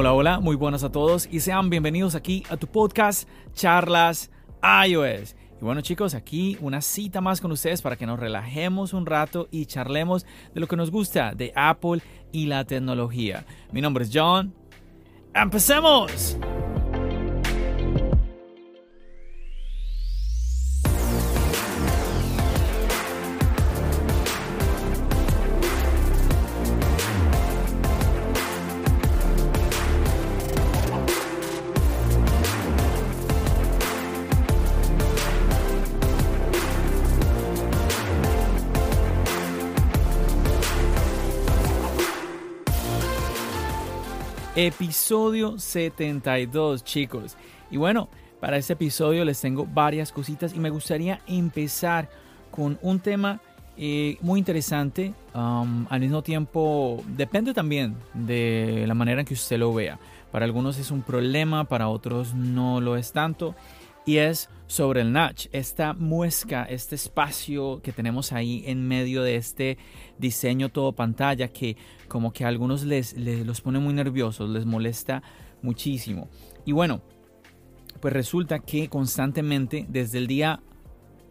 Hola, hola, muy buenas a todos y sean bienvenidos aquí a tu podcast Charlas iOS. Y bueno chicos, aquí una cita más con ustedes para que nos relajemos un rato y charlemos de lo que nos gusta de Apple y la tecnología. Mi nombre es John. ¡Empecemos! Episodio 72, chicos. Y bueno, para este episodio les tengo varias cositas y me gustaría empezar con un tema eh, muy interesante. Um, al mismo tiempo, depende también de la manera en que usted lo vea. Para algunos es un problema, para otros no lo es tanto. Y es sobre el notch, esta muesca, este espacio que tenemos ahí en medio de este diseño todo pantalla que como que a algunos les, los pone muy nerviosos, les molesta muchísimo. Y bueno, pues resulta que constantemente desde el día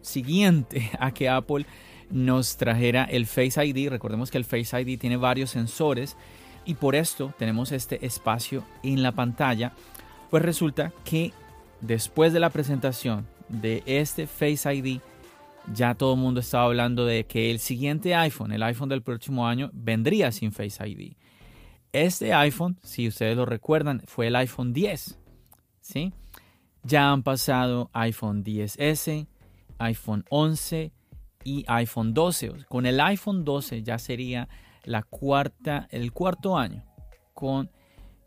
siguiente a que Apple nos trajera el Face ID, recordemos que el Face ID tiene varios sensores y por esto tenemos este espacio en la pantalla, pues resulta que después de la presentación de este Face ID, ya todo el mundo estaba hablando de que el siguiente iPhone, el iPhone del próximo año, vendría sin Face ID. Este iPhone, si ustedes lo recuerdan, fue el iPhone 10. ¿sí? Ya han pasado iPhone 10S, iPhone 11 y iPhone 12. Con el iPhone 12 ya sería la cuarta, el cuarto año con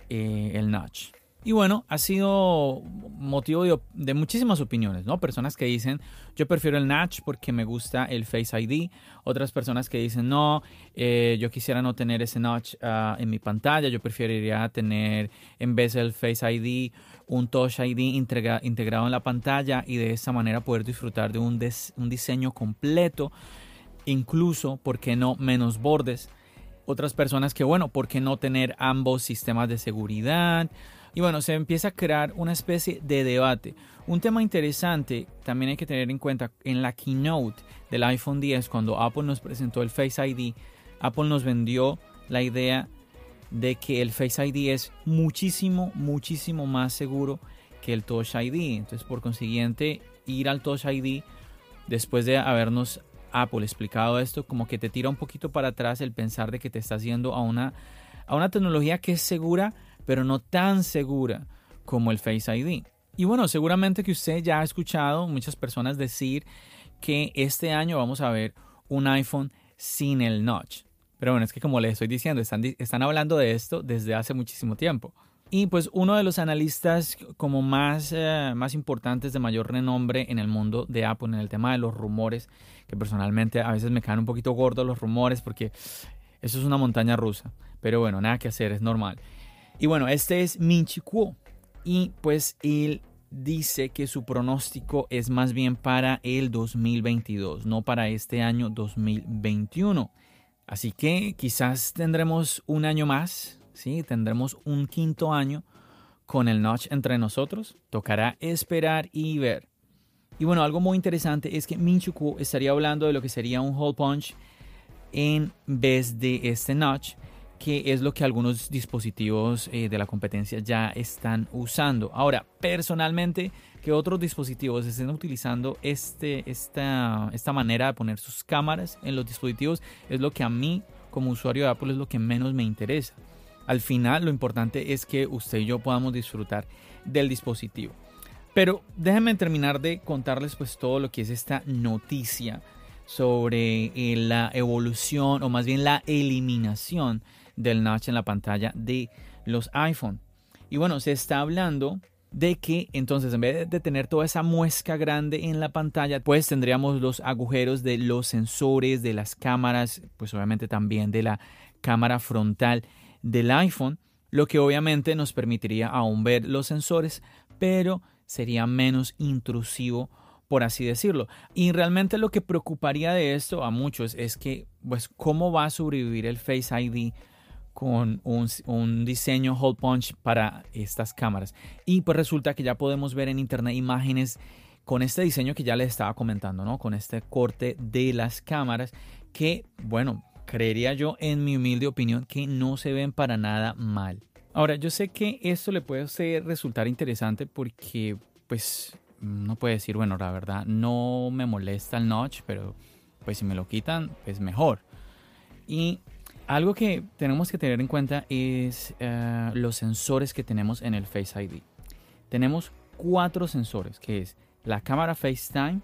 eh, el notch. Y bueno, ha sido motivo de, muchísimas opiniones, ¿no? Personas que dicen, yo prefiero el Notch porque me gusta el Face ID. Otras personas que dicen, no, eh, yo quisiera no tener ese Notch ah, en mi pantalla. Yo preferiría tener, en vez del Face ID, un Touch ID integrado en la pantalla y de esa manera poder disfrutar de un, un diseño completo. Incluso, ¿por qué no? Menos bordes. Otras personas que, bueno, ¿por qué no tener ambos sistemas de seguridad? Y bueno, se empieza a crear una especie de debate. Un tema interesante también hay que tener en cuenta en la keynote del iPhone 10, cuando Apple nos presentó el Face ID, Apple nos vendió la idea de que el Face ID es muchísimo, muchísimo más seguro que el Touch ID. Entonces, por consiguiente, ir al Touch ID después de habernos Apple explicado esto, como que te tira un poquito para atrás el pensar de que te estás yendo a una, a una tecnología que es segura, pero no tan segura como el Face ID. Y bueno, seguramente que usted ya ha escuchado muchas personas decir que este año vamos a ver un iPhone sin el notch. Pero bueno, es que como les estoy diciendo, están, están hablando de esto desde hace muchísimo tiempo. Y pues uno de los analistas como más, eh, más importantes de mayor renombre en el mundo de Apple, en el tema de los rumores, que personalmente a veces me caen un poquito gordos los rumores porque eso es una montaña rusa. Pero bueno, nada que hacer, es normal. Y bueno, este es Minchi Kuo. Y pues él dice que su pronóstico es más bien para el 2022, no para este año 2021. Así que quizás tendremos un año más, ¿sí? Tendremos un quinto año con el notch entre nosotros. Tocará esperar y ver. Y bueno, algo muy interesante es que Kuo estaría hablando de lo que sería un hole punch en vez de este notch que es lo que algunos dispositivos eh, de la competencia ya están usando. Ahora, personalmente, que otros dispositivos estén utilizando este, esta, esta manera de poner sus cámaras en los dispositivos es lo que a mí, como usuario de Apple, es lo que menos me interesa. Al final, lo importante es que usted y yo podamos disfrutar del dispositivo. Pero déjenme terminar de contarles pues todo lo que es esta noticia sobre eh, la evolución o más bien la eliminación del notch en la pantalla de los iPhone. Y bueno, se está hablando de que entonces en vez de tener toda esa muesca grande en la pantalla, pues tendríamos los agujeros de los sensores, de las cámaras, pues obviamente también de la cámara frontal del iPhone, lo que obviamente nos permitiría aún ver los sensores, pero sería menos intrusivo por así decirlo. Y realmente lo que preocuparía de esto a muchos es que, pues, ¿cómo va a sobrevivir el Face ID con un, diseño hole punch para estas cámaras. Y pues resulta que ya podemos ver en internet imágenes con este diseño que ya les estaba comentando, ¿no? Con este corte de las cámaras que, bueno, creería yo en mi humilde opinión que no se ven para nada mal. Ahora, yo sé que esto le puede resultar interesante porque, pues, no puede decir, bueno, la verdad, no me molesta el notch, pero pues si me lo quitan, es mejor. Y algo que tenemos que tener en cuenta es eh, los sensores que tenemos en el Face ID. Tenemos cuatro sensores, que es la cámara FaceTime,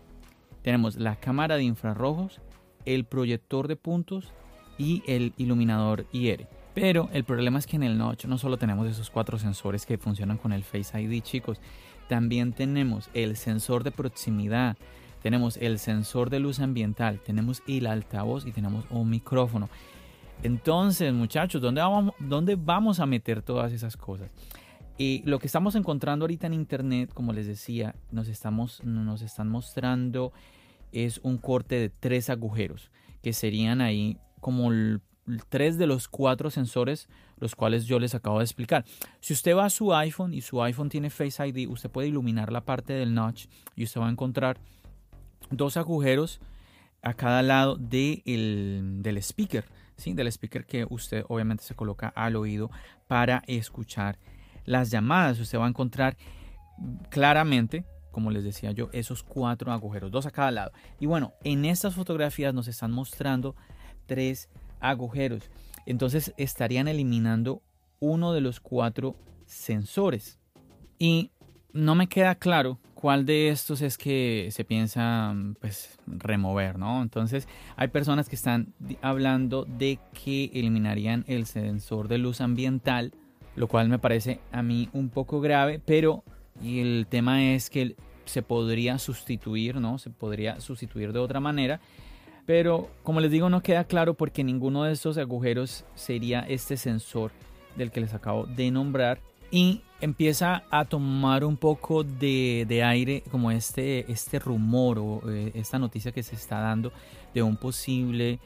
tenemos la cámara de infrarrojos, el proyector de puntos y el iluminador IR. Pero el problema es que en el Notch no solo tenemos esos cuatro sensores que funcionan con el Face ID, chicos. También tenemos el sensor de proximidad, tenemos el sensor de luz ambiental, tenemos el altavoz y tenemos un micrófono. Entonces, muchachos, ¿dónde vamos, ¿dónde vamos a meter todas esas cosas? Y lo que estamos encontrando ahorita en internet, como les decía, nos están mostrando es un corte de tres agujeros, que serían ahí como tres de los cuatro sensores, los cuales yo les acabo de explicar. Si usted va a su iPhone y su iPhone tiene Face ID, usted puede iluminar la parte del notch y usted va a encontrar dos agujeros a cada lado del speaker ¿sí? del speaker que usted obviamente se coloca al oído para escuchar las llamadas. Usted va a encontrar claramente, como les decía yo, esos cuatro agujeros, dos a cada lado. Y bueno, en estas fotografías nos están mostrando tres agujeros. Entonces estarían eliminando uno de los cuatro sensores. Y no me queda claro cuál de estos es que se piensa pues remover, ¿no? Entonces hay personas que están hablando de que eliminarían el sensor de luz ambiental, lo cual me parece a mí un poco grave, pero el tema es que se podría sustituir, ¿no? Se podría sustituir de otra manera. Pero como les digo, no queda claro porque ninguno de estos agujeros sería este sensor del que les acabo de nombrar y empieza a tomar un poco de, aire como este, este rumor o eh, esta noticia que se está dando de un posible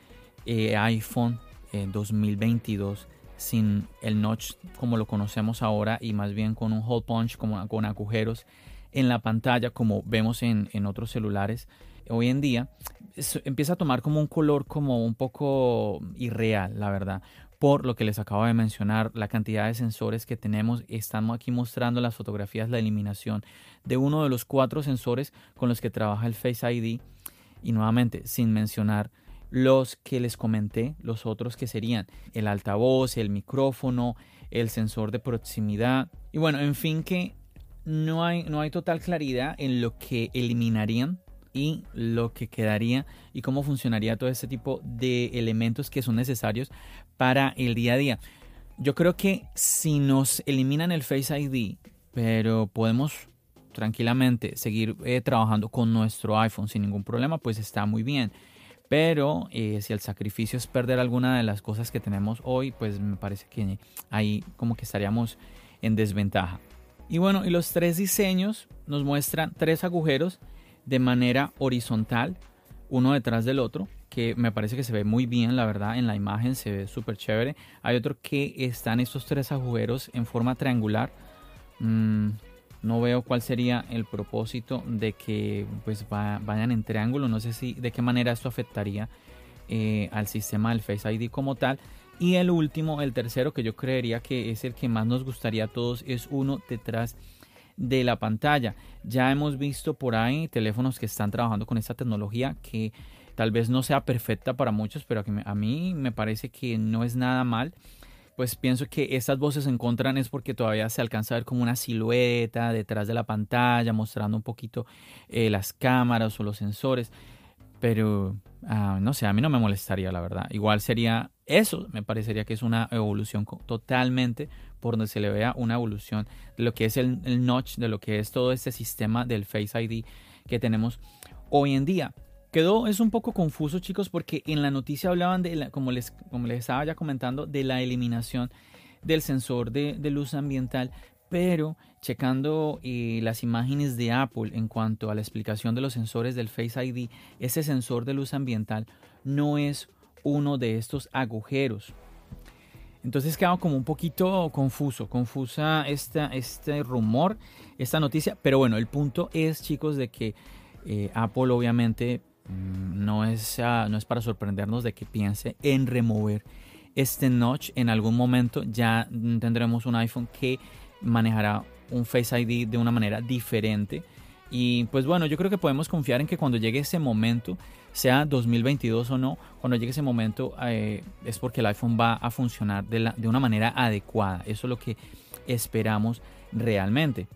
eh, iPhone en 2022 sin el notch como lo conocemos ahora y más bien con un hole punch como con agujeros en la pantalla como vemos en, en otros celulares hoy en día empieza a tomar como un color como un poco irreal la verdad por lo que les acabo de mencionar, la cantidad de sensores que tenemos. Estamos aquí mostrando las fotografías, la eliminación de uno de los cuatro sensores con los que trabaja el Face ID. Y nuevamente, sin mencionar los que les comenté, los otros que serían el altavoz, el micrófono, el sensor de proximidad. Y bueno, en fin que no hay, no hay total claridad en lo que eliminarían y lo que quedaría y cómo funcionaría todo este tipo de elementos que son necesarios para el día a día. Yo creo que si nos eliminan el Face ID, pero podemos tranquilamente seguir eh, trabajando con nuestro iPhone sin ningún problema, pues está muy bien. Pero eh, si el sacrificio es perder alguna de las cosas que tenemos hoy, pues me parece que ahí como que estaríamos en desventaja. Y bueno, y los tres diseños nos muestran tres agujeros de manera horizontal, uno detrás del otro, que me parece que se ve muy bien, la verdad, en la imagen se ve súper chévere. Hay otro que están estos tres agujeros en forma triangular. Mm, no veo cuál sería el propósito de que pues vayan en triángulo. No sé si de qué manera esto afectaría eh, al sistema del Face ID como tal. Y el último, el tercero, que yo creería que es el que más nos gustaría a todos, es uno detrás de la pantalla. Ya hemos visto por ahí teléfonos que están trabajando con esta tecnología que tal vez no sea perfecta para muchos, pero a mí me parece que no es nada mal. Pues pienso que estas voces se encuentran es porque todavía se alcanza a ver como una silueta detrás de la pantalla, mostrando un poquito eh, las cámaras o los sensores. pero ah, no sé, a mí no me molestaría, la verdad. Igual sería eso, me parecería que es una evolución totalmente por donde se le vea una evolución de lo que es el, notch, de lo que es todo este sistema del Face ID que tenemos hoy en día. Quedó, es un poco confuso chicos porque en la noticia hablaban de, la, como, les, como les estaba ya comentando, de la eliminación del sensor de, luz ambiental, pero checando eh, las imágenes de Apple en cuanto a la explicación de los sensores del Face ID, ese sensor de luz ambiental no es uno de estos agujeros. Entonces queda como un poquito confuso, confusa esta, este rumor, esta noticia, pero bueno, el punto es chicos de que eh, Apple obviamente mm, no es, ah, no es para sorprendernos de que piense en remover este notch en algún momento. Ya tendremos un iPhone que manejará un Face ID de una manera diferente. Y pues bueno, yo creo que podemos confiar en que cuando llegue ese momento, sea 2022 o no, cuando llegue ese momento eh, es porque el iPhone va a funcionar de, de una manera adecuada. Eso es lo que esperamos realmente.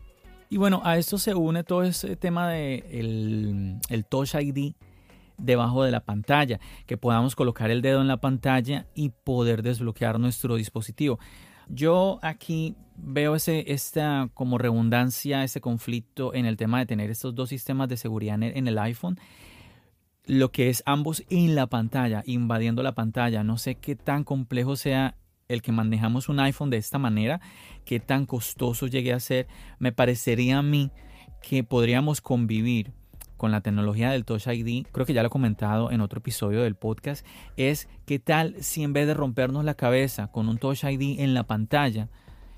Y bueno, a esto se une todo ese tema de el, Touch ID debajo de la pantalla, que podamos colocar el dedo en la pantalla y poder desbloquear nuestro dispositivo. Yo aquí veo ese, esta como redundancia, ese conflicto en el tema de tener estos dos sistemas de seguridad en el iPhone. Lo que es ambos en la pantalla, invadiendo la pantalla. No sé qué tan complejo sea el que manejamos un iPhone de esta manera, qué tan costoso llegue a ser, me parecería a mí que podríamos convivir con la tecnología del Touch ID, creo que ya lo he comentado en otro episodio del podcast, es qué tal si en vez de rompernos la cabeza con un Touch ID en la pantalla,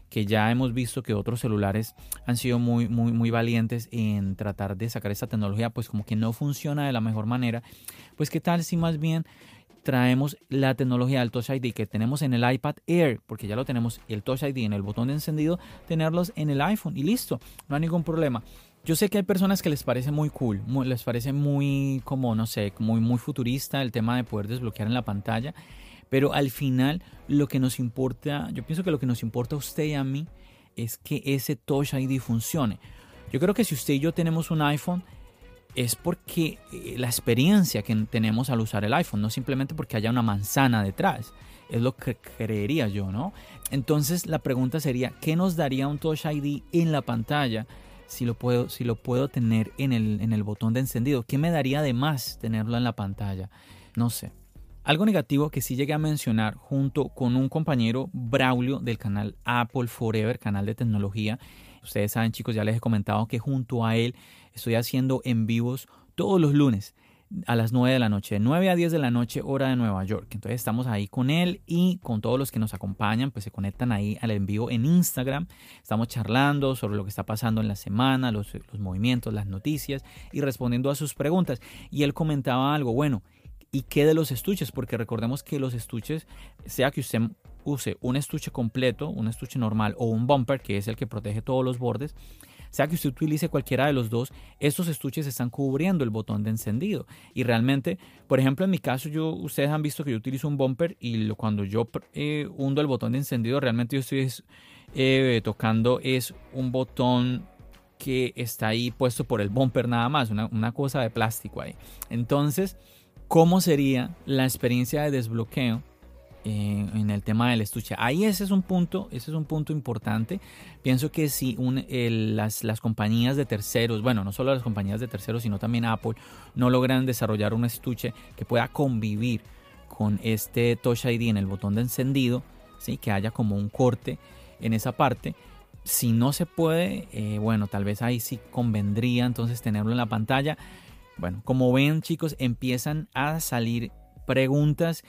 que ya hemos visto que otros celulares han sido muy, muy, muy valientes en tratar de sacar esta tecnología, pues como que no funciona de la mejor manera, pues qué tal si más bien traemos la tecnología del Touch ID que tenemos en el iPad Air, porque ya lo tenemos, el Touch ID en el botón de encendido, tenerlos en el iPhone y listo, no hay ningún problema. Yo sé que hay personas que les parece muy cool, les parece muy como, no sé, muy, muy futurista el tema de poder desbloquear en la pantalla, pero al final lo que nos importa, yo pienso que lo que nos importa a usted y a mí es que ese Touch ID funcione. Yo creo que si usted y yo tenemos un iPhone, es porque eh, la experiencia que tenemos al usar el iPhone, no simplemente porque haya una manzana detrás. Es lo que creería yo, ¿no? Entonces la pregunta sería, ¿qué nos daría un Touch ID en la pantalla si lo puedo, si lo puedo tener en el, en el botón de encendido? ¿Qué me daría de más tenerlo en la pantalla? No sé. Algo negativo que sí llegué a mencionar junto con un compañero Braulio del canal Apple Forever, canal de tecnología. Ustedes saben chicos, ya les he comentado que junto a él Estoy haciendo en vivos todos los lunes a las 9 de la noche, de 9 a 10 de la noche, hora de Nueva York. Entonces estamos ahí con él y con todos los que nos acompañan, pues se conectan ahí al en vivo en Instagram. Estamos charlando sobre lo que está pasando en la semana, los movimientos, las noticias y respondiendo a sus preguntas. Y él comentaba algo, bueno, ¿y qué de los estuches? Porque recordemos que los estuches, sea que usted use un estuche completo, un estuche normal o un bumper, que es el que protege todos los bordes, sea que usted utilice cualquiera de los dos, estos estuches están cubriendo el botón de encendido. Y realmente, por ejemplo, en mi caso, yo, ustedes han visto que yo utilizo un bumper y cuando yo eh, hundo el botón de encendido, realmente yo estoy eh, tocando es un botón que está ahí puesto por el bumper nada más, una, una cosa de plástico ahí. Entonces, ¿cómo sería la experiencia de desbloqueo en el tema del estuche. Ahí ese es un punto, ese es un punto importante. Pienso que si las, las, compañías de terceros, bueno, no solo las compañías de terceros, sino también Apple, no logran desarrollar un estuche que pueda convivir con este Touch ID en el botón de encendido, ¿sí? que haya como un corte en esa parte. Si no se puede, eh, bueno, tal vez ahí sí convendría entonces tenerlo en la pantalla. Bueno, como ven chicos, empiezan a salir preguntas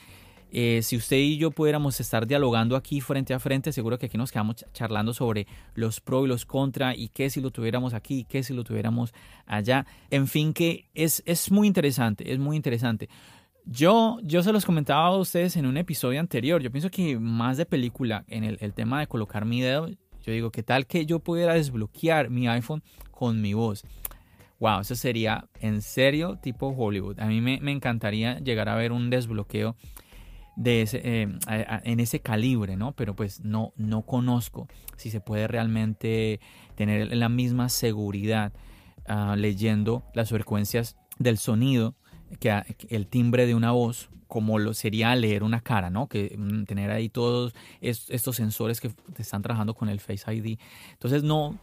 eh, si usted y yo pudiéramos estar dialogando aquí frente a frente, seguro que aquí nos quedamos charlando sobre los pros y los contra y qué si lo tuviéramos aquí, qué si lo tuviéramos allá. En fin, que es, es muy interesante, es muy interesante. Yo, yo se los comentaba a ustedes en un episodio anterior. Yo pienso que más de película en el, el tema de colocar mi dedo, yo digo, ¿qué tal que yo pudiera desbloquear mi iPhone con mi voz? Wow, eso sería en serio tipo Hollywood. A mí me, me encantaría llegar a ver un desbloqueo de ese, eh, en ese calibre, ¿no? Pero pues no, no conozco si se puede realmente tener la misma seguridad ah, leyendo las frecuencias del sonido que el timbre de una voz como lo sería leer una cara, ¿no? Que mm, tener ahí todos estos sensores que están trabajando con el Face ID. Entonces no,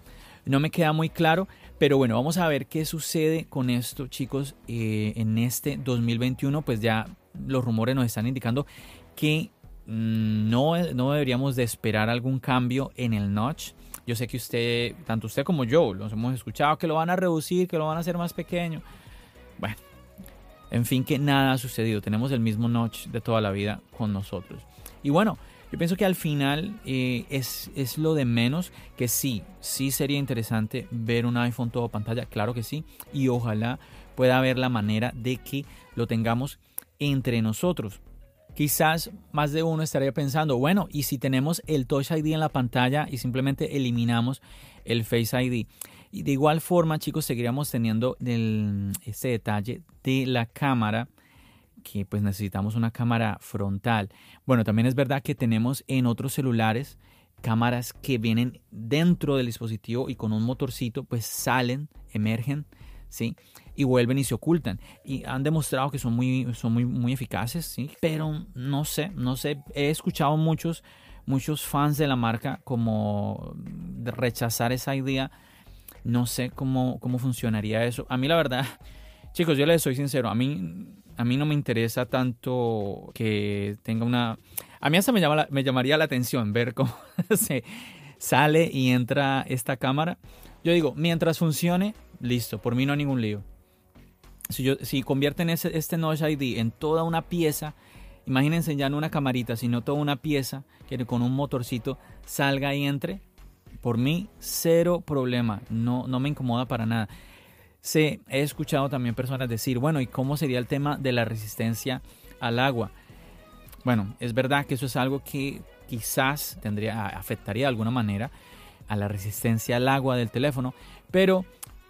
no me queda muy claro, pero bueno, vamos a ver qué sucede con esto, chicos, eh, en este 2021. Pues ya los rumores nos están indicando que mm, no, no deberíamos de esperar algún cambio en el notch. Yo sé que usted, tanto usted como yo, los hemos escuchado que lo van a reducir, que lo van a hacer más pequeño. Bueno, en fin, que nada ha sucedido. Tenemos el mismo notch de toda la vida con nosotros. Y bueno, yo pienso que al final eh, es, es, lo de menos que sí, sí sería interesante ver un iPhone todo pantalla, claro que sí, y ojalá pueda haber la manera de que lo tengamos entre nosotros. Quizás más de uno estaría pensando, bueno, ¿y si tenemos el Touch ID en la pantalla y simplemente eliminamos el Face ID? Y de igual forma, chicos, seguiríamos teniendo el, ese detalle de la cámara que pues necesitamos una cámara frontal. Bueno, también es verdad que tenemos en otros celulares cámaras que vienen dentro del dispositivo y con un motorcito pues salen, emergen, ¿sí? Y vuelven y se ocultan. Y han demostrado que son muy, son muy, muy eficaces, ¿sí? Pero no sé, no sé, he escuchado muchos, muchos fans de la marca como rechazar esa idea no sé cómo, cómo funcionaría eso. A mí la verdad, chicos, yo les soy sincero, a mí, a mí no me interesa tanto que tenga una... A mí hasta me, llama me llamaría la atención ver cómo se sale y entra esta cámara. Yo digo, mientras funcione, listo, por mí no hay ningún lío. Si, yo, si convierten ese, este Notch ID en toda una pieza, imagínense ya no una camarita, sino toda una pieza que con un motorcito salga y entre, por mí, cero problema, no, no me incomoda para nada. He escuchado también personas decir, bueno, ¿y cómo sería el tema de la resistencia al agua? Bueno, es verdad que eso es algo que quizás tendría, afectaría de alguna manera a la resistencia al agua del teléfono, pero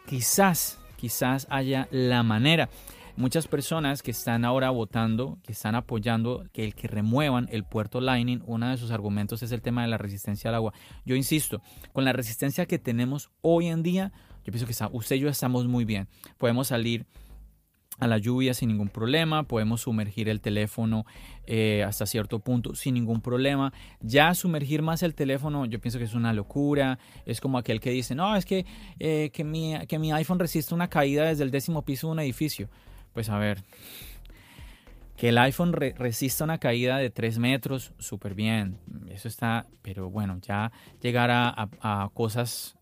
quizás, quizás haya la manera muchas personas que están ahora votando, que están apoyando que el que remuevan el puerto Lightning, uno de sus argumentos es el tema de la resistencia al agua. Yo insisto, con la resistencia que tenemos hoy en día, yo pienso que usted y yo estamos muy bien. Podemos salir a la lluvia sin ningún problema, podemos sumergir el teléfono eh, hasta cierto punto sin ningún problema. Ya sumergir más el teléfono yo pienso que es una locura, es como aquel que dice, no, es que, eh, que, mi, que mi iPhone resiste una caída desde el décimo piso de un edificio pues a ver, que el iPhone resista una caída de 3 metros, súper bien, eso está, pero bueno, ya llegar a, cosas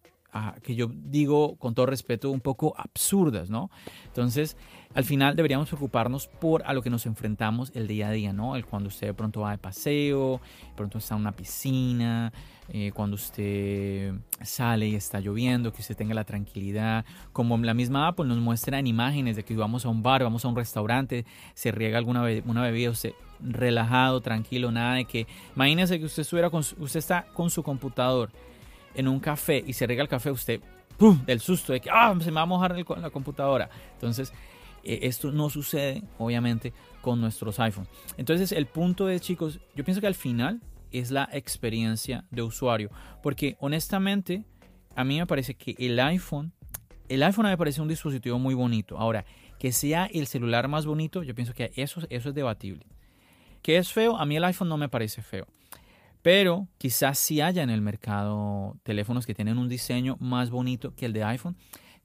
que yo digo con todo respeto un poco absurdas, ¿no? Entonces, al final deberíamos preocuparnos por a lo que nos enfrentamos el día a día, ¿no? El cuando usted de pronto va de paseo, de pronto está en una piscina, eh, cuando usted sale y está lloviendo, que usted tenga la tranquilidad, como la misma Apple nos muestra en imágenes de que vamos a un bar, vamos a un restaurante, se riega alguna una bebida, usted relajado, tranquilo, nada de que, imagínese que usted estuviera con, usted está con su computador en un café y se riega el café, usted, ¡pum!, del susto de que, ah, se me va a mojar la computadora. Entonces, eh, esto no sucede, obviamente, con nuestros iPhones. Entonces, el punto es, chicos, yo pienso que al final es la experiencia de usuario. Porque honestamente, a mí me parece que el iPhone, el iPhone me parece un dispositivo muy bonito. Ahora, que sea el celular más bonito, yo pienso que eso, eso es debatible. ¿Que es feo? A mí el iPhone no me parece feo. Pero quizás sí haya en el mercado teléfonos que tienen un diseño más bonito que el de iPhone.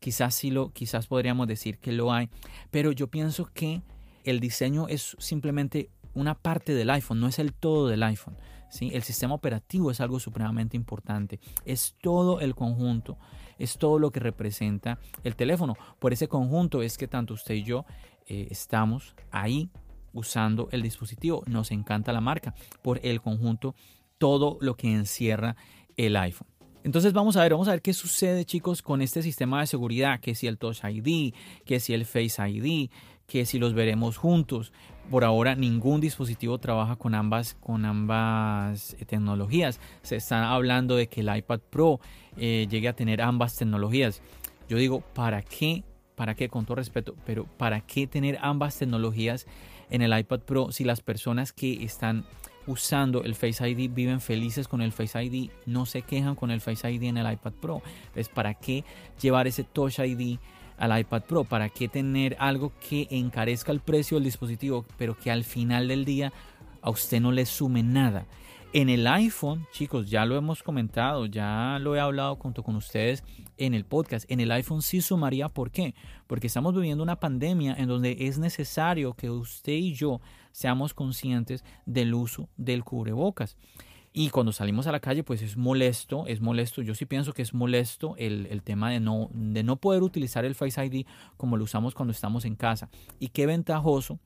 Quizás sí lo, quizás podríamos decir que lo hay. Pero yo pienso que el diseño es simplemente una parte del iPhone, no es el todo del iPhone. El sistema operativo es algo supremamente importante. Es todo el conjunto, es todo lo que representa el teléfono. Por ese conjunto es que tanto usted y yo eh, estamos ahí usando el dispositivo. Nos encanta la marca por el conjunto, todo lo que encierra el iPhone. Entonces vamos a ver, vamos a ver qué sucede chicos con este sistema de seguridad, que si el Touch ID, que si el Face ID, que si los veremos juntos. Por ahora ningún dispositivo trabaja con ambas, con ambas eh, tecnologías. Se está hablando de que el iPad Pro eh, llegue a tener ambas tecnologías. Yo digo, ¿para qué? ¿Para qué? Con todo respeto, pero ¿para qué tener ambas tecnologías en el iPad Pro si las personas que están usando el Face ID viven felices con el Face ID, no se quejan con el Face ID en el iPad Pro? Entonces, ¿para qué llevar ese Touch ID al iPad Pro? ¿Para qué tener algo que encarezca el precio del dispositivo, pero que al final del día a usted no le sume nada? En el iPhone, chicos, ya lo hemos comentado, ya lo he hablado junto con ustedes en el podcast. En el iPhone sí sumaría, ¿por qué? Porque estamos viviendo una pandemia en donde es necesario que usted y yo seamos conscientes del uso del cubrebocas. Y cuando salimos a la calle, pues es molesto, es molesto. Yo sí pienso que es molesto el, tema de no, de no poder utilizar el Face ID como lo usamos cuando estamos en casa. Y qué ventajoso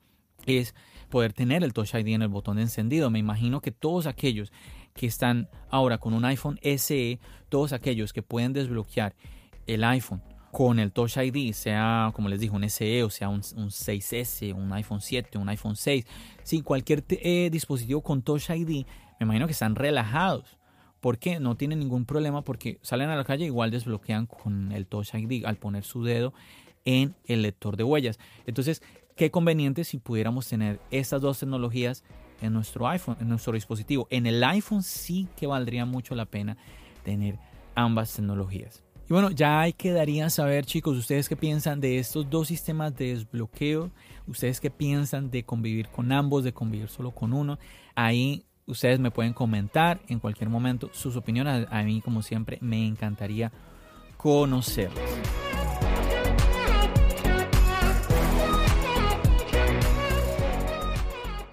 es poder tener el Touch ID en el botón de encendido. Me imagino que todos aquellos que están ahora con un iPhone SE, todos aquellos que pueden desbloquear el iPhone con el Touch ID, sea como les digo, un SE o sea un, 6S, un iPhone 7, un iPhone 6, sí, cualquier eh, dispositivo con Touch ID, me imagino que están relajados. porque No tienen ningún problema porque salen a la calle igual desbloquean con el Touch ID al poner su dedo en el lector de huellas. Entonces, Qué conveniente si pudiéramos tener estas dos tecnologías en nuestro iPhone, en nuestro dispositivo. En el iPhone sí que valdría mucho la pena tener ambas tecnologías. Y bueno, ya hay quedaría saber, chicos, ustedes qué piensan de estos dos sistemas de desbloqueo, ustedes qué piensan de convivir con ambos, de convivir solo con uno. Ahí ustedes me pueden comentar en cualquier momento sus opiniones. A mí, como siempre, me encantaría conocerlos.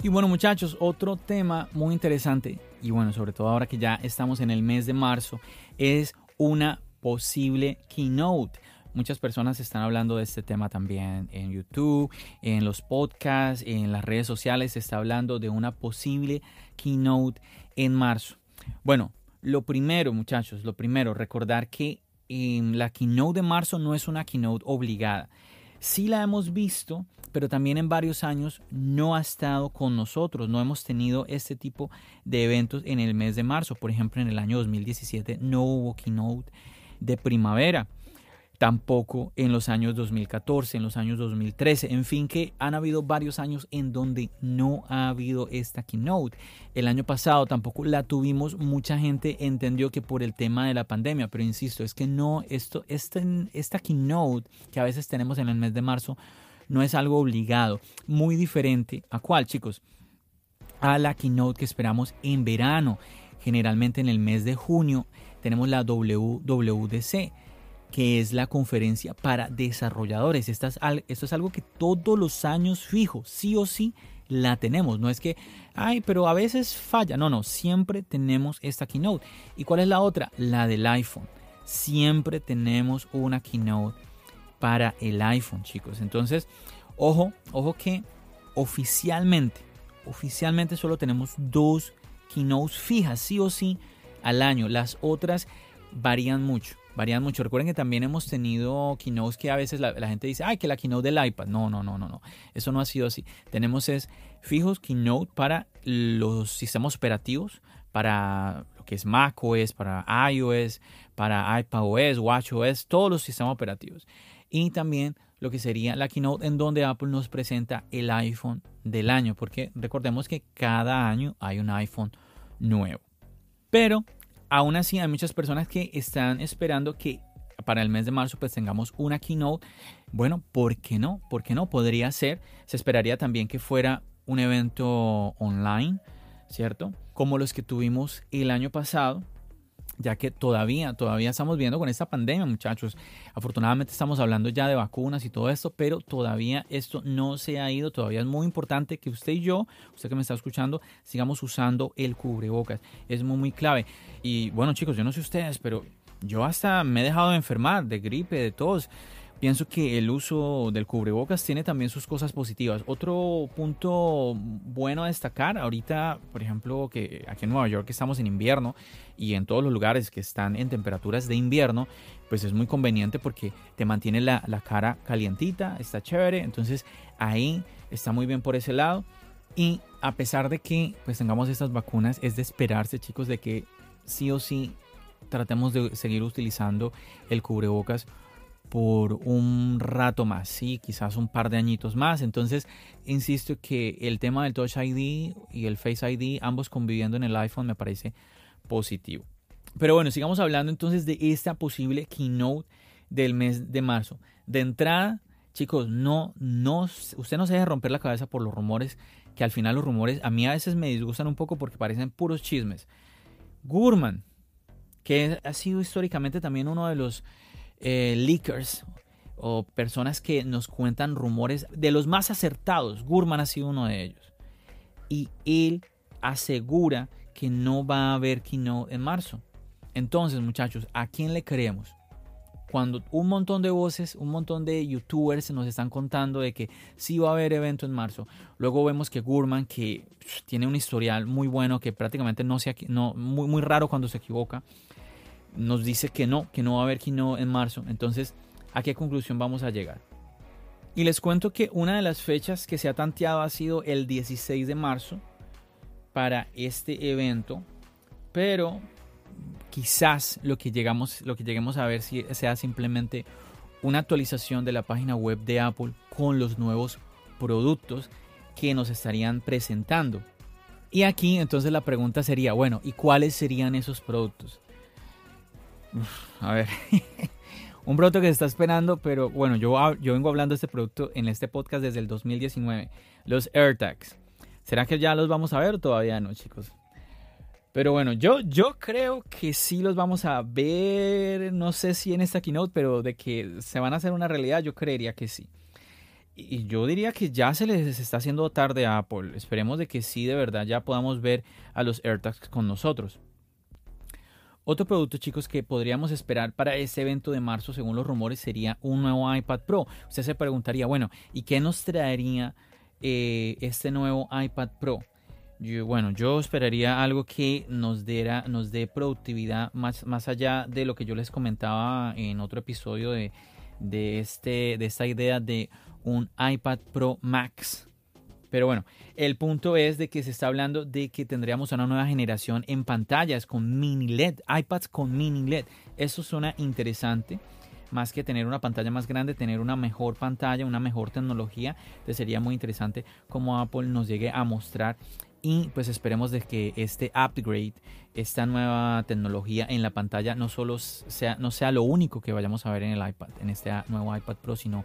Y bueno muchachos, otro tema muy interesante, y bueno, sobre todo ahora que ya estamos en el mes de marzo, es una posible keynote. Muchas personas están hablando de este tema también en YouTube, en los podcasts, en las redes sociales. Se está hablando de una posible keynote en marzo. Bueno, lo primero, muchachos, lo primero, recordar que en la keynote de marzo no es una keynote obligada. Sí la hemos visto, pero también en varios años no ha estado con nosotros. No hemos tenido este tipo de eventos en el mes de marzo. Por ejemplo, en el año 2017 no hubo keynote de primavera. Tampoco en los años 2014, en los años 2013. En fin, que han habido varios años en donde no ha habido esta keynote. El año pasado tampoco la tuvimos. Mucha gente entendió que por el tema de la pandemia. Pero insisto, es que no, esto, esta, esta keynote que a veces tenemos en el mes de marzo no es algo obligado. Muy diferente a cuál, chicos? A la keynote que esperamos en verano. Generalmente en el mes de junio tenemos la WWDC que es la conferencia para desarrolladores. Esto es, esto es algo que todos los años fijo, sí o sí la tenemos. No es que, ay, pero a veces falla. No, no, siempre tenemos esta keynote. ¿Y cuál es la otra? La del iPhone. Siempre tenemos una keynote para el iPhone, chicos. Entonces, ojo, ojo que oficialmente, oficialmente solo tenemos dos keynotes fijas, sí o sí, al año. Las otras varían mucho, varían mucho. Recuerden que también hemos tenido keynotes que a veces la, gente dice, ay, que la keynote del iPad. No, no, no, no, no. Eso no ha sido así. Tenemos es fijos keynote para los sistemas operativos, para lo que es macOS, para iOS, para iPadOS, WatchOS, todos los sistemas operativos y también lo que sería la keynote en donde Apple nos presenta el iPhone del año, porque recordemos que cada año hay un iPhone nuevo. Pero aún así hay muchas personas que están esperando que para el mes de marzo pues tengamos una keynote. Bueno, ¿por qué no? ¿Por qué no? Podría ser. Se esperaría también que fuera un evento online, ¿cierto? Como los que tuvimos el año pasado, ya que todavía, todavía estamos viendo con esta pandemia, muchachos. Afortunadamente estamos hablando ya de vacunas y todo esto, pero todavía esto no se ha ido. Todavía es muy importante que usted y yo, usted que me está escuchando, sigamos usando el cubrebocas. Es muy, muy clave. Y bueno, chicos, yo no sé ustedes, pero yo hasta me he dejado de enfermar de gripe, de tos. Pienso que el uso del cubrebocas tiene también sus cosas positivas. Otro punto bueno a destacar, ahorita, por ejemplo, que aquí en Nueva York estamos en invierno y en todos los lugares que están en temperaturas de invierno, pues es muy conveniente porque te mantiene la, cara calientita, está chévere, entonces ahí está muy bien por ese lado. Y a pesar de que pues tengamos estas vacunas, es de esperarse chicos de que sí o sí tratemos de seguir utilizando el cubrebocas por un rato más, sí, quizás un par de añitos más. Entonces, insisto que el tema del Touch ID y el Face ID, ambos conviviendo en el iPhone, me parece positivo. Pero bueno, sigamos hablando entonces de esta posible keynote del mes de marzo. De entrada, chicos, no, no, usted no se deje romper la cabeza por los rumores, que al final los rumores a mí a veces me disgustan un poco porque parecen puros chismes. Gurman, que ha sido históricamente también uno de los eh, o personas que nos cuentan rumores de los más acertados. Gurman ha sido uno de ellos. Y él asegura que no va a haber keynote en marzo. Entonces, muchachos, ¿a quién le creemos? Cuando un montón de voces, un montón de youtubers nos están contando de que sí va a haber evento en marzo. Luego vemos que Gurman, que tiene un historial muy bueno, que prácticamente no se, no, muy, muy raro cuando se equivoca, nos dice que no, que no va a haber keynote en marzo. Entonces, ¿a qué conclusión vamos a llegar? Y les cuento que una de las fechas que se ha tanteado ha sido el 16 de marzo para este evento, pero quizás lo que, llegamos, lo que lleguemos a ver sea simplemente una actualización de la página web de Apple con los nuevos productos que nos estarían presentando. Y aquí entonces la pregunta sería, bueno, ¿y cuáles serían esos productos? A ver, un producto que se está esperando, pero bueno, yo, yo vengo hablando de este producto en este podcast desde el 2019, los AirTags. ¿Será que ya los vamos a ver? Todavía no, chicos. Pero bueno, yo, yo creo que sí los vamos a ver, no sé si en esta keynote, pero de que se van a hacer una realidad, yo creería que sí. Y yo diría que ya se les está haciendo tarde a Apple. Esperemos de que sí, de verdad, ya podamos ver a los AirTags con nosotros. Otro producto, chicos, que podríamos esperar para este evento de marzo, según los rumores, sería un nuevo iPad Pro. Usted se preguntaría, bueno, ¿y qué nos traería eh, este nuevo iPad Pro? bueno, yo esperaría algo que nos, diera, nos dé productividad más, más allá de lo que yo les comentaba en otro episodio de, de, este, de esta idea de un iPad Pro Max. Pero bueno, el punto es de que se está hablando de que tendríamos una nueva generación en pantallas con mini LED, iPads con mini LED. Eso suena interesante. Más que tener una pantalla más grande, tener una mejor pantalla, una mejor tecnología. Entonces sería muy interesante como Apple nos llegue a mostrar y pues esperemos de que este upgrade, esta nueva tecnología en la pantalla no solo sea, no sea lo único que vayamos a ver en el iPad, en este nuevo iPad Pro, sino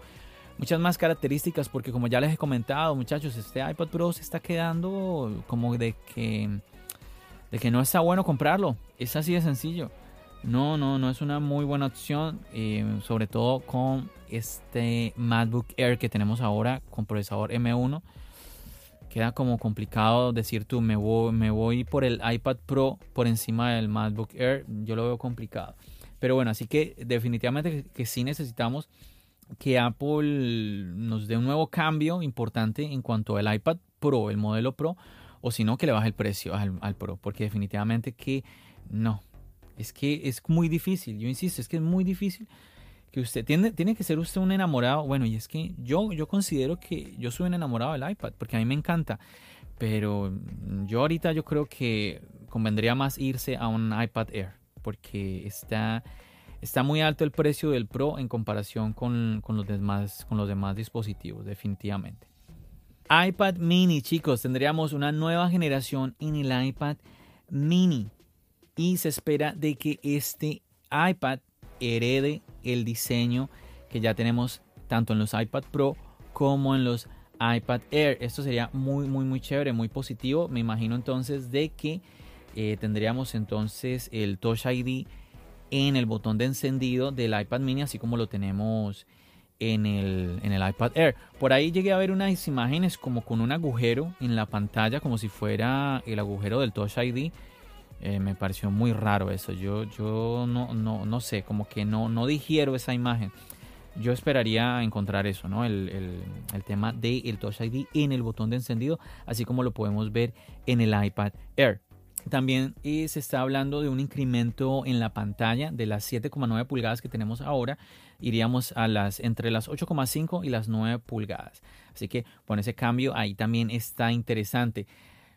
muchas más características porque como ya les he comentado muchachos, este iPad Pro se está quedando como de que, de que no está bueno comprarlo, es así de sencillo. No, no, no es una muy buena opción, eh, sobre todo con este MacBook Air que tenemos ahora con procesador M1 queda como complicado decir tú me voy, me voy por el iPad Pro por encima del MacBook Air, yo lo veo complicado. Pero bueno, así que definitivamente que, sí necesitamos que Apple nos dé un nuevo cambio importante en cuanto al iPad Pro, el modelo Pro, o si no, que le baje el precio al, al, Pro, porque definitivamente que no, es que es muy difícil, yo insisto, es que es muy difícil que usted tiene, tiene que ser usted un enamorado. Bueno, y es que yo, yo considero que yo soy un enamorado del iPad porque a mí me encanta. Pero yo ahorita yo creo que convendría más irse a un iPad Air porque está, está muy alto el precio del Pro en comparación con, con, los demás, con los demás dispositivos, definitivamente. iPad mini, chicos, tendríamos una nueva generación en el iPad mini y se espera de que este iPad herede el diseño que ya tenemos tanto en los iPad Pro como en los iPad Air. Esto sería muy, muy, muy chévere, muy positivo. Me imagino entonces de que eh, tendríamos entonces el Touch ID en el botón de encendido del iPad mini, así como lo tenemos en el, en el iPad Air. Por ahí llegué a ver unas imágenes como con un agujero en la pantalla, como si fuera el agujero del Touch ID. Eh, me pareció muy raro eso. Yo, yo no, no, no sé, como que no, no digiero esa imagen. Yo esperaría encontrar eso, ¿no? El, el, el tema del el Touch ID en el botón de encendido, así como lo podemos ver en el iPad Air. También eh, se está hablando de un incremento en la pantalla de las 7,9 pulgadas que tenemos ahora. Iríamos a las entre las 8,5 y las 9 pulgadas. Así que con ese cambio ahí también está interesante.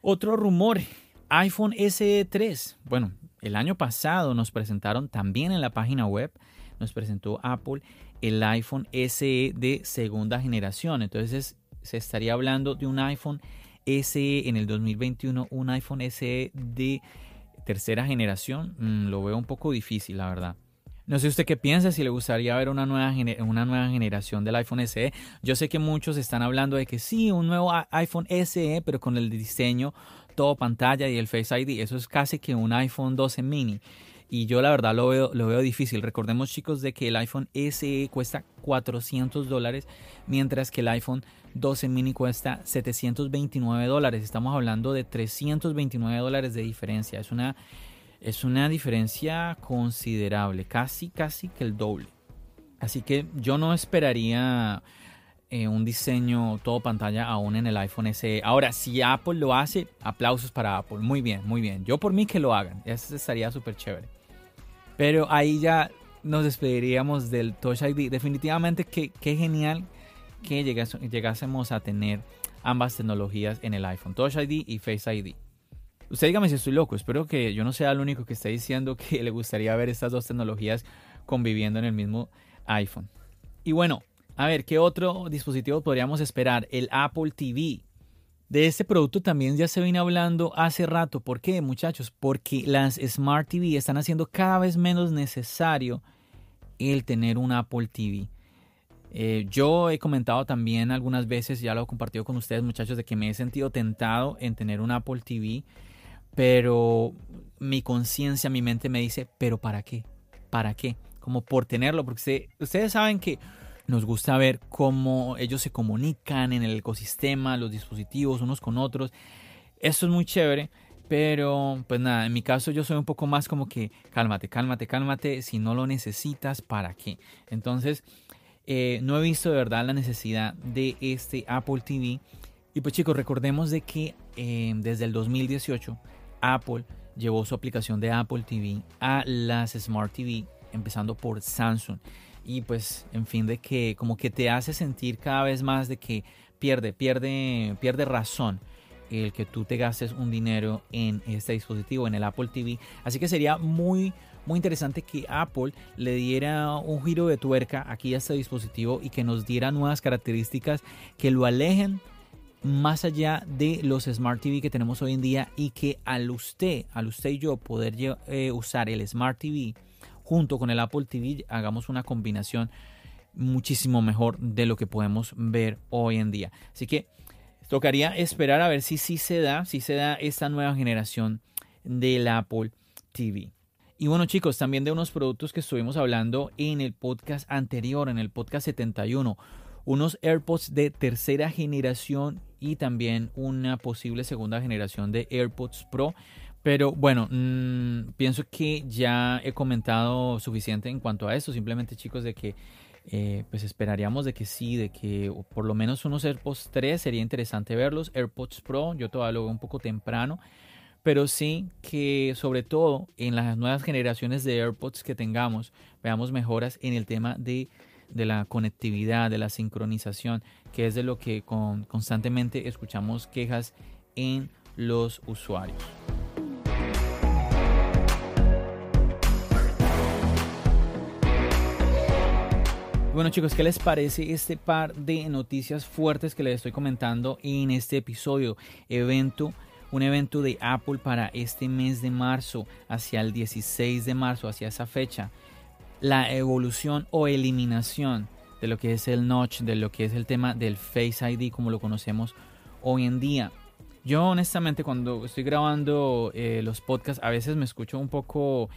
Otro rumor iPhone SE 3. Bueno, el año pasado nos presentaron también en la página web, nos presentó Apple el iPhone SE de segunda generación. Entonces se estaría hablando de un iPhone en el 2021, un iPhone SE de tercera generación. Mm, lo veo un poco difícil, la verdad. No sé usted qué piensa, si le gustaría ver una nueva, una nueva generación del iPhone SE. Yo sé que muchos están hablando de que sí, un nuevo iPhone SE, pero con el diseño todo pantalla y el Face ID. Eso es casi que un iPhone 12 mini. Y yo la verdad lo veo, lo veo difícil. Recordemos chicos de que el iPhone SE cuesta 400 dólares, mientras que el iPhone 12 mini cuesta 729 dólares. Estamos hablando de 329 dólares de diferencia. Es una es una diferencia considerable, casi, casi que el doble. Así que yo no esperaría eh, un diseño todo pantalla aún en el iPhone SE. Ahora, si Apple lo hace, aplausos para Apple. Muy bien, muy bien. Yo por mí que lo hagan. Eso estaría súper chévere. Pero ahí ya nos despediríamos del Touch ID. Definitivamente qué, genial que llegásemos a tener ambas tecnologías en el iPhone. Touch ID y Face ID. Usted dígame si estoy loco, espero que yo no sea el único que esté diciendo que le gustaría ver estas dos tecnologías conviviendo en el mismo iPhone. Y bueno, a ver, ¿qué otro dispositivo podríamos esperar? El Apple TV. De este producto también ya se viene hablando hace rato. ¿Por qué, muchachos? Porque las Smart TV están haciendo cada vez menos necesario el tener un Apple TV. Eh, yo he comentado también algunas veces, ya lo he compartido con ustedes muchachos, de que me he sentido tentado en tener un Apple TV pero mi conciencia, mi mente me dice, pero ¿para qué? ¿Para qué? Como por tenerlo, porque ustedes saben que nos gusta ver cómo ellos se comunican en el ecosistema, los dispositivos unos con otros. Esto es muy chévere, pero pues nada, en mi caso yo soy un poco más como que cálmate, cálmate, cálmate, si no lo necesitas, ¿para qué? Entonces, eh, no he visto de verdad la necesidad de este Apple TV. Y pues chicos, recordemos de que eh, desde el 2018 Apple llevó su aplicación de Apple TV a las Smart TV, empezando por Samsung. Y pues, en fin, de que como que te hace sentir cada vez más de que pierde, pierde, pierde razón el que tú te gastes un dinero en este dispositivo, en el Apple TV. Así que sería muy, muy interesante que Apple le diera un giro de tuerca aquí a este dispositivo y que nos diera nuevas características que lo alejen más allá de los Smart TV que tenemos hoy en día y que al usted, al usted y yo poder eh, usar el Smart TV junto con el Apple TV hagamos una combinación muchísimo mejor de lo que podemos ver hoy en día. Así que tocaría esperar a ver si sí se da, si se da esta nueva generación del Apple TV. Y bueno chicos, también de unos productos que estuvimos hablando en el podcast anterior, en el podcast 71 unos AirPods de tercera generación y también una posible segunda generación de AirPods Pro. Pero bueno, mm, pienso que ya he comentado suficiente en cuanto a esto. Simplemente chicos de que eh, pues esperaríamos de que sí, de que por lo menos unos AirPods 3 sería interesante verlos. AirPods Pro, yo todavía lo veo un poco temprano. Pero sí que sobre todo en las nuevas generaciones de AirPods que tengamos, veamos mejoras en el tema de de la conectividad, de la sincronización, que es de lo que constantemente escuchamos quejas en los usuarios. Bueno chicos, ¿qué les parece este par de noticias fuertes que les estoy comentando en este episodio? Evento un evento de Apple para este mes de marzo, hacia el 16 de marzo, hacia esa fecha la evolución o eliminación de lo que es el notch, de lo que es el tema del Face ID como lo conocemos hoy en día. Yo honestamente cuando estoy grabando eh, los podcasts a veces me escucho un poco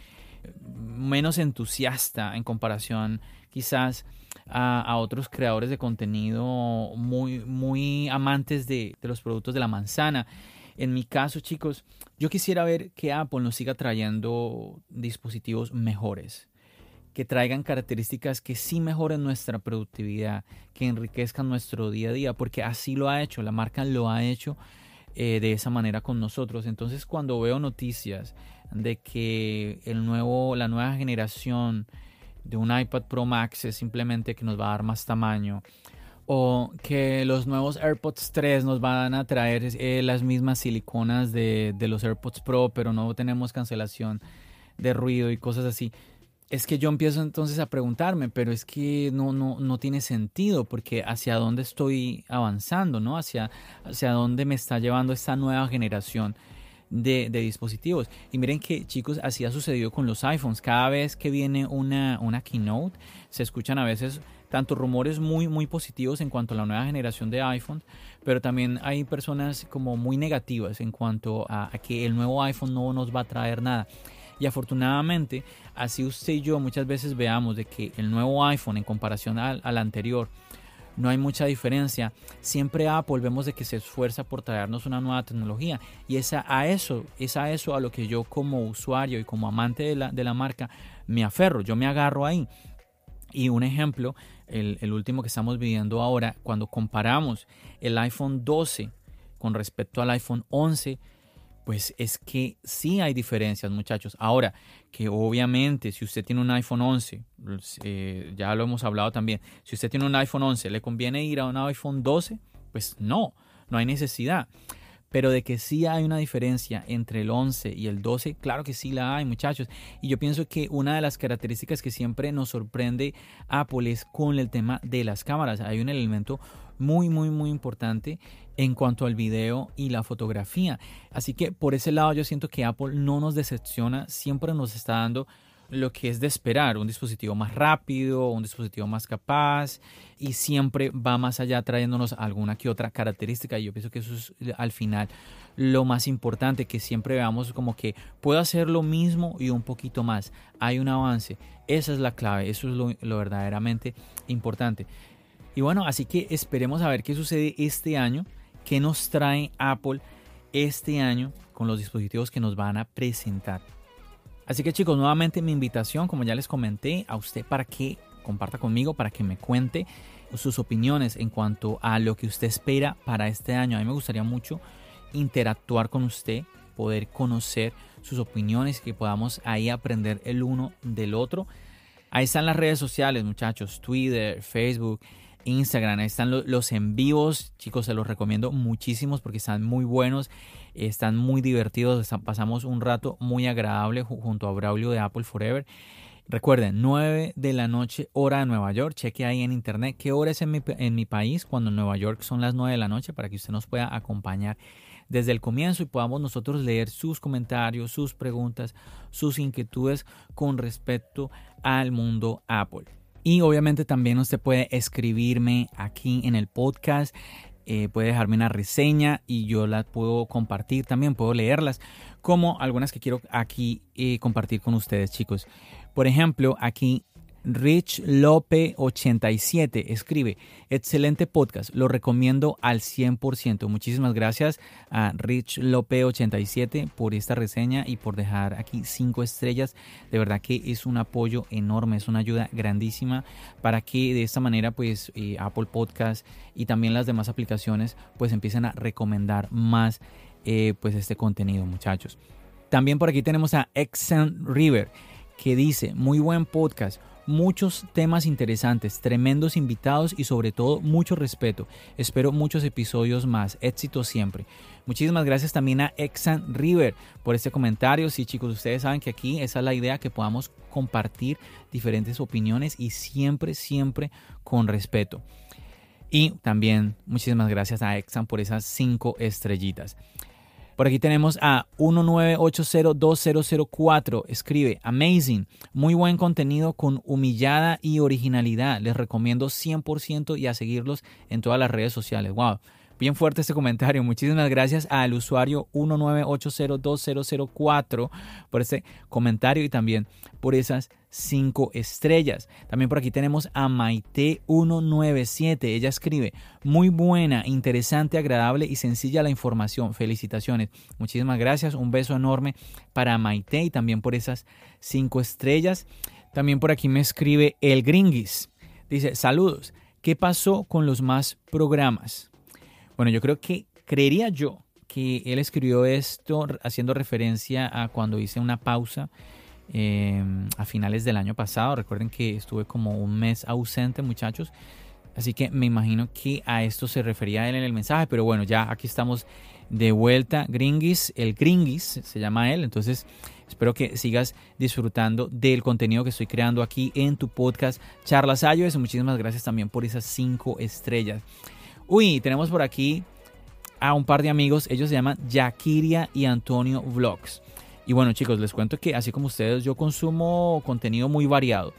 menos entusiasta en comparación quizás a, otros creadores de contenido muy, muy amantes de, los productos de la manzana. En mi caso, chicos, yo quisiera ver que Apple nos siga trayendo dispositivos mejores que traigan características que sí mejoren nuestra productividad, que enriquezcan nuestro día a día, porque así lo ha hecho, la marca lo ha hecho eh, de esa manera con nosotros. Entonces cuando veo noticias de que el nuevo, la nueva generación de un iPad Pro Max es simplemente que nos va a dar más tamaño, o que los nuevos AirPods 3 nos van a traer eh, las mismas siliconas de, de los AirPods Pro, pero no tenemos cancelación de ruido y cosas así es que yo empiezo entonces a preguntarme, pero es que no, no, no tiene sentido, porque hacia dónde estoy avanzando, ¿no? Hacia, hacia dónde me está llevando esta nueva generación de, dispositivos. Y miren que chicos, así ha sucedido con los iPhones. Cada vez que viene una, una keynote, se escuchan a veces tanto rumores muy, muy positivos en cuanto a la nueva generación de iPhone, pero también hay personas como muy negativas en cuanto a, que el nuevo iPhone no nos va a traer nada. Y afortunadamente, así usted y yo muchas veces veamos de que el nuevo iPhone en comparación al anterior no hay mucha diferencia. Siempre Apple vemos de que se esfuerza por traernos una nueva tecnología y es a eso, es a eso a lo que yo como usuario y como amante de la, de la marca me aferro, yo me agarro ahí. Y un ejemplo, el, el último que estamos viviendo ahora, cuando comparamos el iPhone 12 con respecto al iPhone 11, pues es que sí hay diferencias, muchachos. Ahora, que obviamente si usted tiene un iPhone 11, pues, eh, ya lo hemos hablado también, si usted tiene un iPhone 11, ¿le conviene ir a un iPhone 12? Pues no, no hay necesidad. Pero de que sí hay una diferencia entre el 11 y el 12, claro que sí la hay, muchachos. Y yo pienso que una de las características que siempre nos sorprende Apple es con el tema de las cámaras. Hay un elemento muy, muy, muy importante en cuanto al video y la fotografía. Así que por ese lado yo siento que Apple no nos decepciona, siempre nos está dando lo que es de esperar, un dispositivo más rápido, un dispositivo más capaz y siempre va más allá trayéndonos alguna que otra característica y yo pienso que eso es al final lo más importante, que siempre veamos como que puedo hacer lo mismo y un poquito más, hay un avance, esa es la clave, eso es lo, lo verdaderamente importante. Y bueno, así que esperemos a ver qué sucede este año qué nos trae Apple este año con los dispositivos que nos van a presentar. Así que chicos, nuevamente mi invitación, como ya les comenté, a usted para que comparta conmigo, para que me cuente sus opiniones en cuanto a lo que usted espera para este año. A mí me gustaría mucho interactuar con usted, poder conocer sus opiniones, que podamos ahí aprender el uno del otro. Ahí están las redes sociales, muchachos, Twitter, Facebook, Instagram. Ahí están los en vivos, chicos, se los recomiendo muchísimos porque están muy buenos, están muy divertidos, pasamos un rato muy agradable junto a Braulio de Apple Forever. Recuerden, 9 de la noche, hora de Nueva York. Cheque ahí en internet qué hora es en mi, en mi país, cuando en Nueva York son las 9 de la noche, para que usted nos pueda acompañar desde el comienzo y podamos nosotros leer sus comentarios, sus preguntas, sus inquietudes con respecto al mundo Apple. Y obviamente también usted puede escribirme aquí en el podcast. Eh, puede dejarme una reseña y yo la puedo compartir también, puedo leerlas, como algunas que quiero aquí eh, compartir con ustedes, chicos. Por ejemplo, aquí Rich Lope 87 escribe, excelente podcast, lo recomiendo al 100%. Muchísimas gracias a Rich Lope 87 por esta reseña y por dejar aquí cinco estrellas. De verdad que es un apoyo enorme, es una ayuda grandísima para que de esta manera pues eh, Apple Podcast y también las demás aplicaciones pues empiecen a recomendar más eh, pues este contenido muchachos. También por aquí tenemos a Exxon River que dice, muy buen podcast muchos temas interesantes, tremendos invitados y sobre todo mucho respeto. Espero muchos episodios más. Éxito siempre. Muchísimas gracias también a Exxon River por este comentario. Sí, chicos, ustedes saben que aquí esa es la idea, que podamos compartir diferentes opiniones y siempre, siempre con respeto. Y también muchísimas gracias a Exxon por esas cinco estrellitas. Por aquí tenemos a 19802004. Escribe, amazing, muy buen contenido con humillada y originalidad. Les recomiendo 100% y a seguirlos en todas las redes sociales. Wow. Bien fuerte este comentario. Muchísimas gracias al usuario 19802004 por este comentario y también por esas cinco estrellas. También por aquí tenemos a Maite197. Ella escribe, muy buena, interesante, agradable y sencilla la información. Felicitaciones. Muchísimas gracias. Un beso enorme para Maite y también por esas cinco estrellas. También por aquí me escribe El Gringis. Dice, saludos. ¿Qué pasó con los más programas? Bueno, yo creo que creería yo que él escribió esto haciendo referencia a cuando hice una pausa em, a finales del año pasado. Recuerden que estuve como un mes ausente, muchachos. Así que me imagino que a esto se refería él en el mensaje. Pero bueno, ya aquí estamos de vuelta. Gringis, el Gringis se llama él. Entonces, espero que sigas disfrutando del contenido que estoy creando aquí en tu podcast Charlas Ayos. Muchísimas gracias también por esas cinco estrellas. Uy, tenemos por aquí a un par de amigos, ellos se llaman Yakiria y Antonio Vlogs. Y bueno chicos, les cuento que así como ustedes, yo consumo contenido muy variado.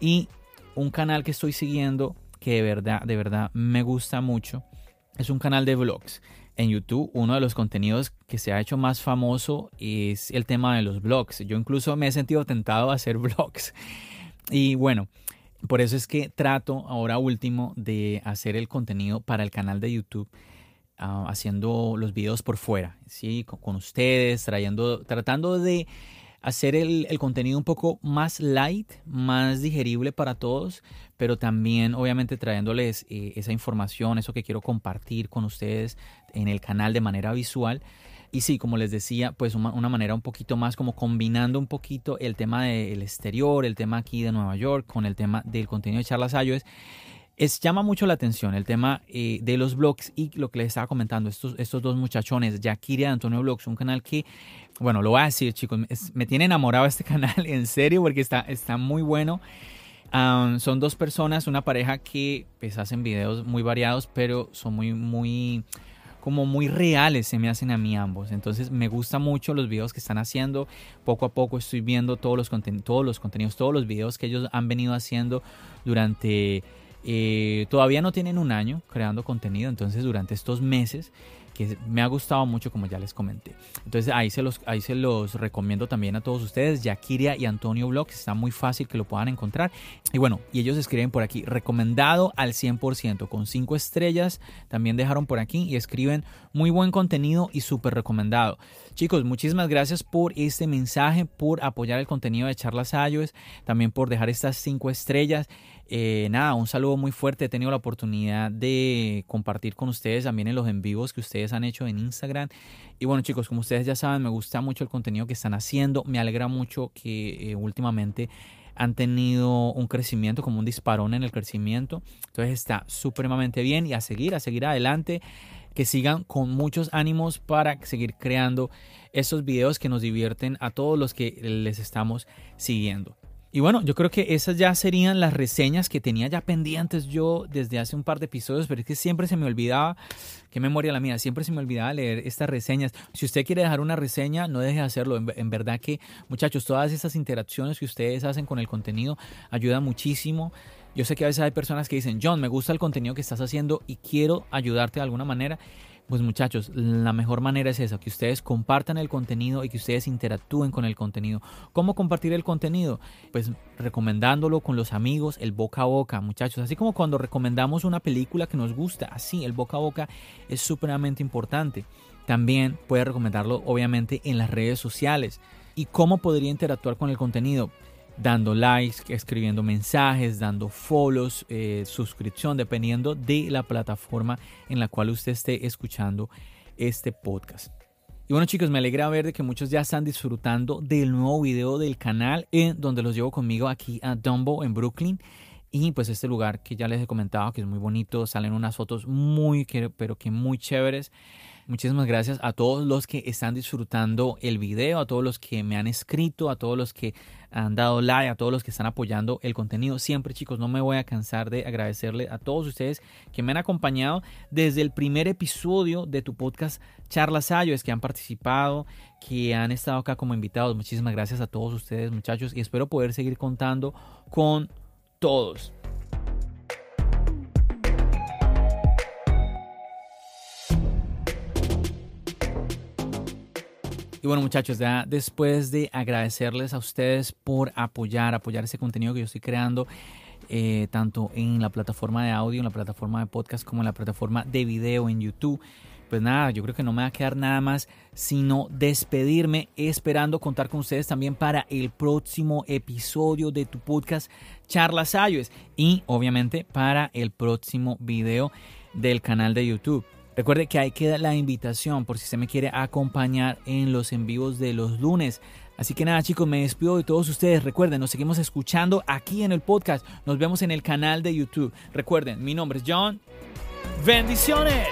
Y un canal que estoy siguiendo que de verdad, de verdad me gusta mucho es un canal de vlogs. En YouTube, uno de los contenidos que se ha hecho más famoso es el tema de los vlogs. Yo incluso me he sentido tentado a hacer vlogs. Y bueno, por eso es que trato ahora último de hacer el contenido para el canal de YouTube. Ah, haciendo los videos por fuera, ¿sí? con, ustedes, trayendo, tratando de hacer el, contenido un poco más light, más digerible para todos, pero también obviamente trayéndoles eh, esa información, eso que quiero compartir con ustedes en el canal de manera visual. Y sí, como les decía, pues una, manera un poquito más como combinando un poquito el tema del exterior, el tema aquí de Nueva York con el tema del contenido de charlas iOS. Es, llama mucho la atención el tema eh, de los blogs y lo que les estaba comentando, estos, estos dos muchachones, Yakira y Antonio Blogs, un canal que bueno, lo voy a decir, chicos, me tiene enamorado este canal, en serio, porque está, está muy bueno. son dos personas, una pareja que pues hacen videos muy variados, pero son muy, muy, como muy reales se me hacen a mí ambos. Entonces me gusta mucho los videos que están haciendo. Poco a poco estoy viendo todos los, todos los contenidos, todos los videos que ellos han venido haciendo durante... Eh, todavía no tienen un año creando contenido, entonces durante estos meses me ha gustado mucho como ya les comenté. Entonces ahí se los, ahí se los recomiendo también a todos ustedes, Yakiria y Antonio Vlogs, está muy fácil que lo puedan encontrar. Y bueno, y ellos escriben por aquí, recomendado al 100%, con 5 estrellas, también dejaron por aquí y escriben muy buen contenido y súper recomendado. Chicos, muchísimas gracias por este mensaje, por apoyar el contenido de Charlas iOS, también por dejar estas 5 estrellas. Eh, nada, un saludo muy fuerte. He tenido la oportunidad de compartir con ustedes también en los en vivos que ustedes han hecho en Instagram. Y bueno, chicos, como ustedes ya saben, me gusta mucho el contenido que están haciendo. Me alegra mucho que eh, últimamente han tenido un crecimiento, como un disparón en el crecimiento. Entonces está supremamente bien y a seguir, a seguir adelante. Que sigan con muchos ánimos para seguir creando esos videos que nos divierten a todos los que les estamos siguiendo. Y bueno, yo creo que esas ya serían las reseñas que tenía ya pendientes yo desde hace un par de episodios, pero es que siempre se me olvidaba, qué memoria la mía, siempre se me olvidaba leer estas reseñas. Si usted quiere dejar una reseña, no deje de hacerlo. En, verdad que, muchachos, todas esas interacciones que ustedes hacen con el contenido ayudan muchísimo. Yo sé que a veces hay personas que dicen, John, me gusta el contenido que estás haciendo y quiero ayudarte de alguna manera. Pues muchachos, la mejor manera es esa, que ustedes compartan el contenido y que ustedes interactúen con el contenido. ¿Cómo compartir el contenido? Pues recomendándolo con los amigos, el boca a boca, muchachos. Así como cuando recomendamos una película que nos gusta, así, el boca a boca es supremamente importante. También puede recomendarlo obviamente en las redes sociales. ¿Y cómo podría interactuar con el contenido? Dando likes, escribiendo mensajes, dando follows, eh, suscripción, dependiendo de la plataforma en la cual usted esté escuchando este podcast. Y bueno chicos, me alegra ver de que muchos ya están disfrutando del nuevo video del canal en donde los llevo conmigo aquí a Dumbo en Brooklyn. Y pues este lugar que ya les he comentado que es muy bonito, salen unas fotos muy, pero que muy chéveres. Muchísimas gracias a todos los que están disfrutando el video, a todos los que me han escrito, a todos los que han dado like, a todos los que están apoyando el contenido. Siempre chicos, no me voy a cansar de agradecerle a todos ustedes que me han acompañado desde el primer episodio de tu podcast Charlas Ayos, que han participado, que han estado acá como invitados. Muchísimas gracias a todos ustedes muchachos y espero poder seguir contando con todos. Y bueno muchachos, ya después de agradecerles a ustedes por apoyar, apoyar ese contenido que yo estoy creando, eh, tanto en la plataforma de audio, en la plataforma de podcast, como en la plataforma de video en YouTube. Pues nada, yo creo que no me va a quedar nada más sino despedirme, esperando contar con ustedes también para el próximo episodio de tu podcast Charlas Ayues y obviamente para el próximo video del canal de YouTube. Recuerde que ahí queda la invitación por si se me quiere acompañar en los en vivos de los lunes. Así que nada chicos, me despido de todos ustedes. Recuerden, nos seguimos escuchando aquí en el podcast. Nos vemos en el canal de YouTube. Recuerden, mi nombre es John. Bendiciones.